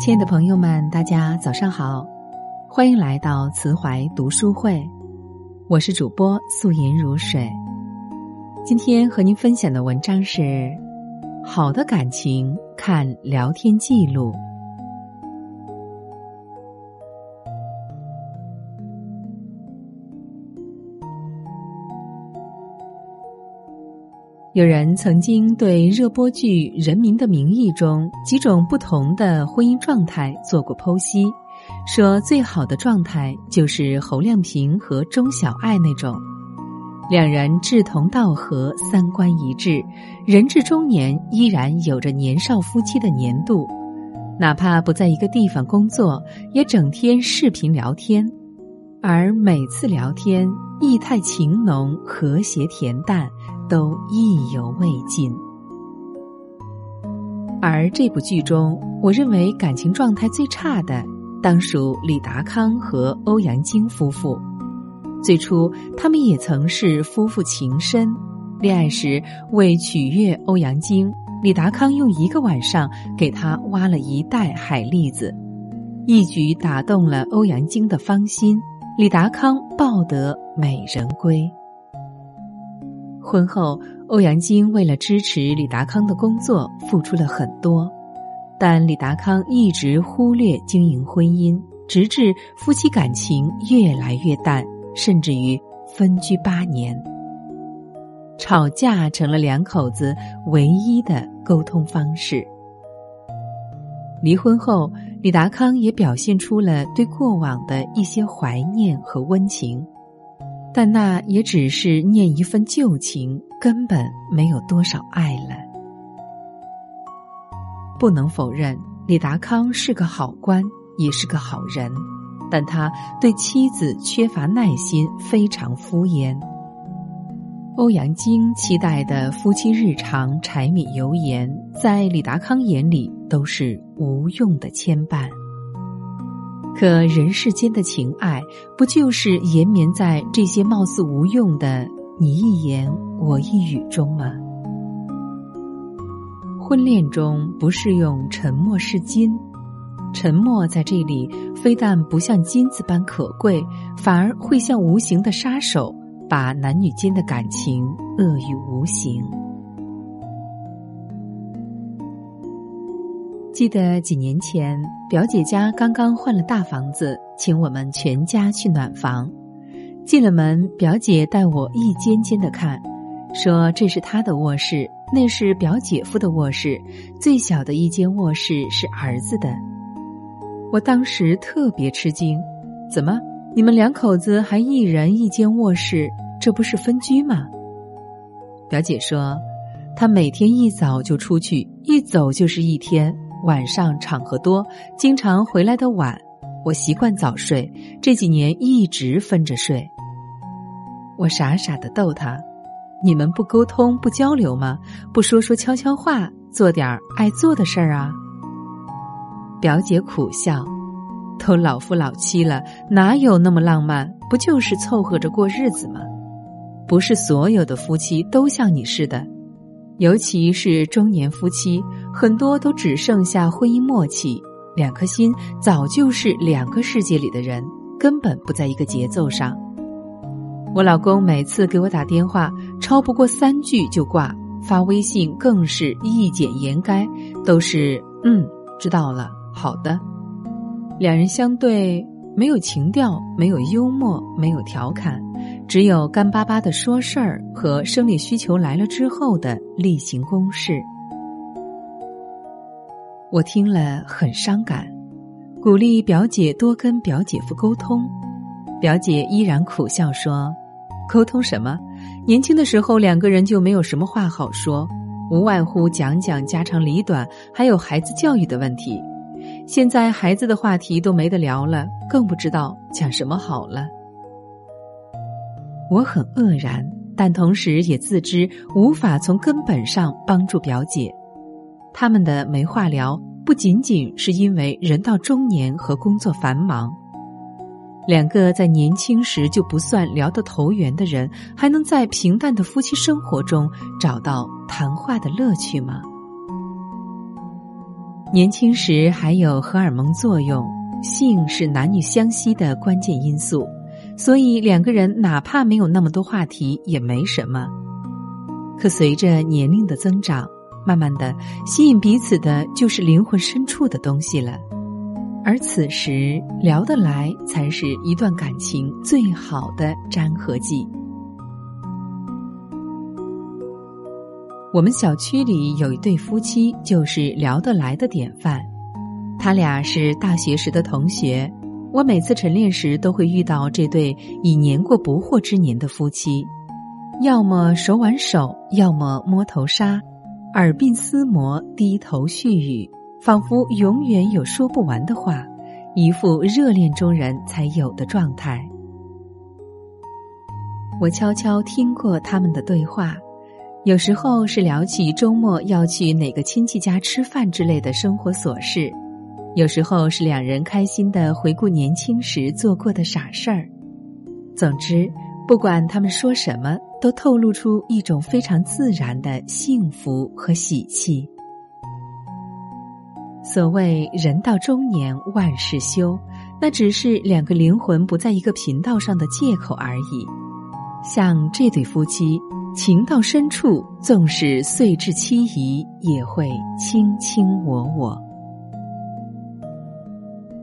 亲爱的朋友们，大家早上好，欢迎来到慈怀读书会，我是主播素颜如水。今天和您分享的文章是：好的感情看聊天记录。有人曾经对热播剧《人民的名义》中几种不同的婚姻状态做过剖析，说最好的状态就是侯亮平和钟小艾那种，两人志同道合，三观一致，人至中年依然有着年少夫妻的年度，哪怕不在一个地方工作，也整天视频聊天，而每次聊天意态情浓，和谐恬淡。都意犹未尽，而这部剧中，我认为感情状态最差的，当属李达康和欧阳菁夫妇。最初，他们也曾是夫妇情深，恋爱时为取悦欧阳菁，李达康用一个晚上给他挖了一袋海蛎子，一举打动了欧阳菁的芳心，李达康抱得美人归。婚后，欧阳菁为了支持李达康的工作，付出了很多，但李达康一直忽略经营婚姻，直至夫妻感情越来越淡，甚至于分居八年。吵架成了两口子唯一的沟通方式。离婚后，李达康也表现出了对过往的一些怀念和温情。但那也只是念一份旧情，根本没有多少爱了。不能否认，李达康是个好官，也是个好人，但他对妻子缺乏耐心，非常敷衍。欧阳菁期待的夫妻日常柴米油盐，在李达康眼里都是无用的牵绊。可人世间的情爱，不就是延绵在这些貌似无用的你一言我一语中吗？婚恋中不是用沉默是金，沉默在这里非但不像金子般可贵，反而会像无形的杀手，把男女间的感情扼于无形。记得几年前，表姐家刚刚换了大房子，请我们全家去暖房。进了门，表姐带我一间间的看，说这是她的卧室，那是表姐夫的卧室，最小的一间卧室是儿子的。我当时特别吃惊，怎么你们两口子还一人一间卧室？这不是分居吗？表姐说，她每天一早就出去，一走就是一天。晚上场合多，经常回来的晚。我习惯早睡，这几年一直分着睡。我傻傻的逗他：“你们不沟通不交流吗？不说说悄悄话，做点儿爱做的事儿啊？”表姐苦笑：“都老夫老妻了，哪有那么浪漫？不就是凑合着过日子吗？不是所有的夫妻都像你似的。”尤其是中年夫妻，很多都只剩下婚姻默契，两颗心早就是两个世界里的人，根本不在一个节奏上。我老公每次给我打电话，超不过三句就挂，发微信更是一简言赅，都是“嗯，知道了，好的”。两人相对，没有情调，没有幽默，没有调侃。只有干巴巴的说事儿和生理需求来了之后的例行公事，我听了很伤感，鼓励表姐多跟表姐夫沟通。表姐依然苦笑说：“沟通什么？年轻的时候两个人就没有什么话好说，无外乎讲讲家长里短，还有孩子教育的问题。现在孩子的话题都没得聊了，更不知道讲什么好了。”我很愕然，但同时也自知无法从根本上帮助表姐。他们的没话聊，不仅仅是因为人到中年和工作繁忙。两个在年轻时就不算聊得投缘的人，还能在平淡的夫妻生活中找到谈话的乐趣吗？年轻时还有荷尔蒙作用，性是男女相吸的关键因素，所以两个人哪怕没有那么多话题也没什么。可随着年龄的增长，慢慢的吸引彼此的就是灵魂深处的东西了，而此时聊得来才是一段感情最好的粘合剂。我们小区里有一对夫妻，就是聊得来的典范。他俩是大学时的同学，我每次晨练时都会遇到这对已年过不惑之年的夫妻，要么手挽手，要么摸头杀，耳鬓厮磨，低头絮语，仿佛永远有说不完的话，一副热恋中人才有的状态。我悄悄听过他们的对话。有时候是聊起周末要去哪个亲戚家吃饭之类的生活琐事，有时候是两人开心的回顾年轻时做过的傻事儿。总之，不管他们说什么，都透露出一种非常自然的幸福和喜气。所谓人到中年万事休，那只是两个灵魂不在一个频道上的借口而已。像这对夫妻。情到深处，纵使岁至七宜，也会卿卿我我。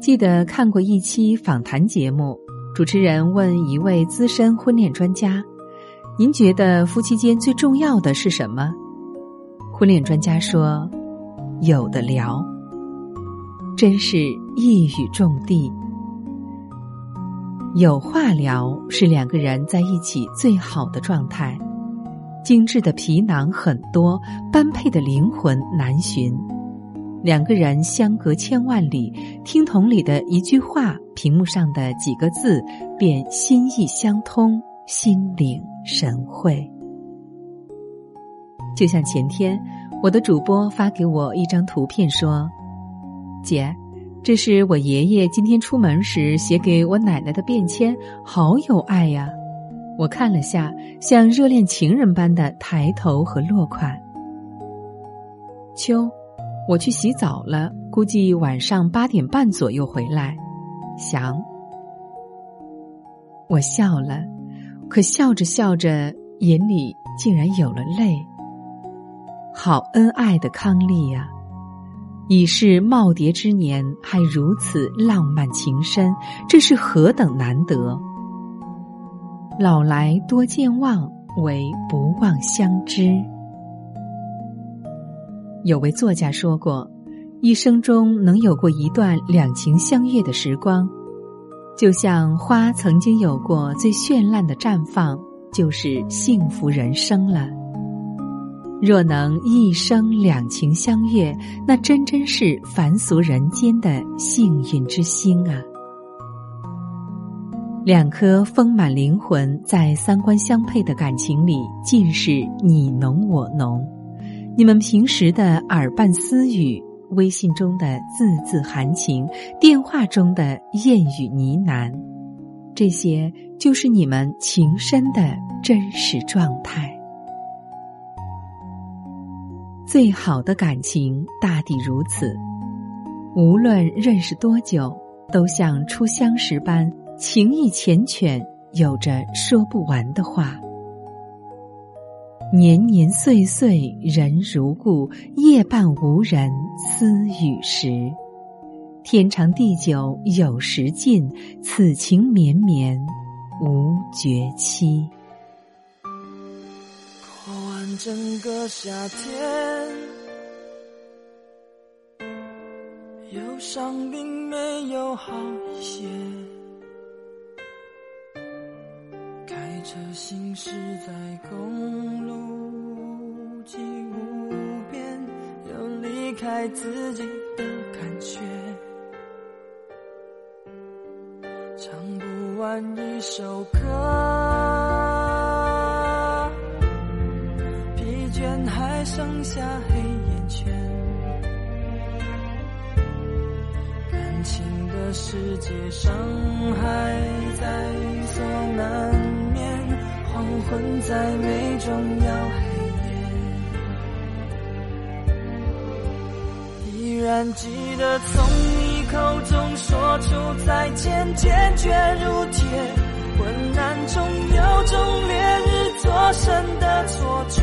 记得看过一期访谈节目，主持人问一位资深婚恋专家：“您觉得夫妻间最重要的是什么？”婚恋专家说：“有的聊。”真是一语中的。有话聊是两个人在一起最好的状态。精致的皮囊很多，般配的灵魂难寻。两个人相隔千万里，听筒里的一句话，屏幕上的几个字，便心意相通，心领神会。就像前天，我的主播发给我一张图片，说：“姐，这是我爷爷今天出门时写给我奶奶的便签，好有爱呀。”我看了下，像热恋情人般的抬头和落款。秋，我去洗澡了，估计晚上八点半左右回来。翔，我笑了，可笑着笑着，眼里竟然有了泪。好恩爱的康丽呀，已是耄耋之年，还如此浪漫情深，这是何等难得！老来多健忘，唯不忘相知。有位作家说过，一生中能有过一段两情相悦的时光，就像花曾经有过最绚烂的绽放，就是幸福人生了。若能一生两情相悦，那真真是凡俗人间的幸运之星啊！两颗丰满灵魂在三观相配的感情里，尽是你浓我浓。你们平时的耳畔私语，微信中的字字含情，电话中的艳语呢喃，这些就是你们情深的真实状态。最好的感情大抵如此，无论认识多久，都像初相识般。情意缱绻，有着说不完的话。年年岁岁人如故，夜半无人私语时。天长地久有时尽，此情绵绵无绝期。过完整个夏天，忧伤并没有好一些。车行驶在公路际无边，有离开自己的感觉，唱不完一首歌，疲倦还剩下黑眼圈，感情的世界伤还在所难免。黄昏再美，终要黑夜。依然记得从你口中说出再见，坚决如铁。困难中有种烈日灼身的错觉，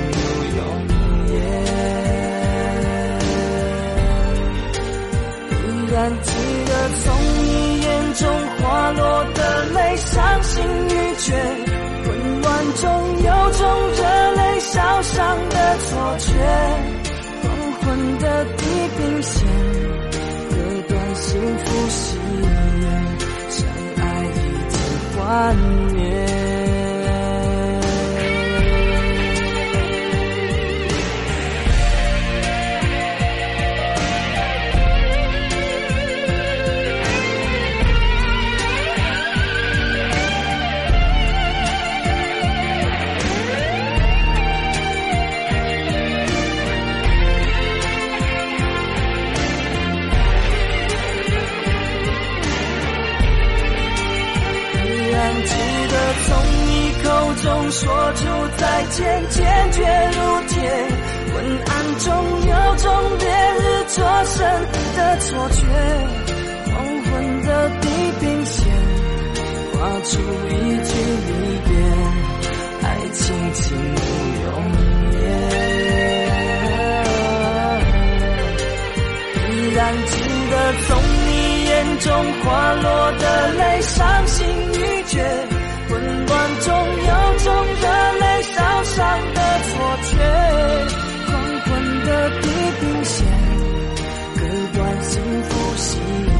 还记得从你眼中滑落的泪，伤心欲绝。混乱中有种热泪烧伤的错觉，黄昏的地平线割断幸福喜悦，相爱已经幻灭。中说出再见，坚决如铁。昏暗中有种烈日灼身的错觉，黄昏的地平线画出一句离别，爱情进入永夜。依然记得从你眼中滑落的泪，伤心欲绝。混乱中有种热泪烧伤的错觉黄昏的地平线割断幸福喜悦。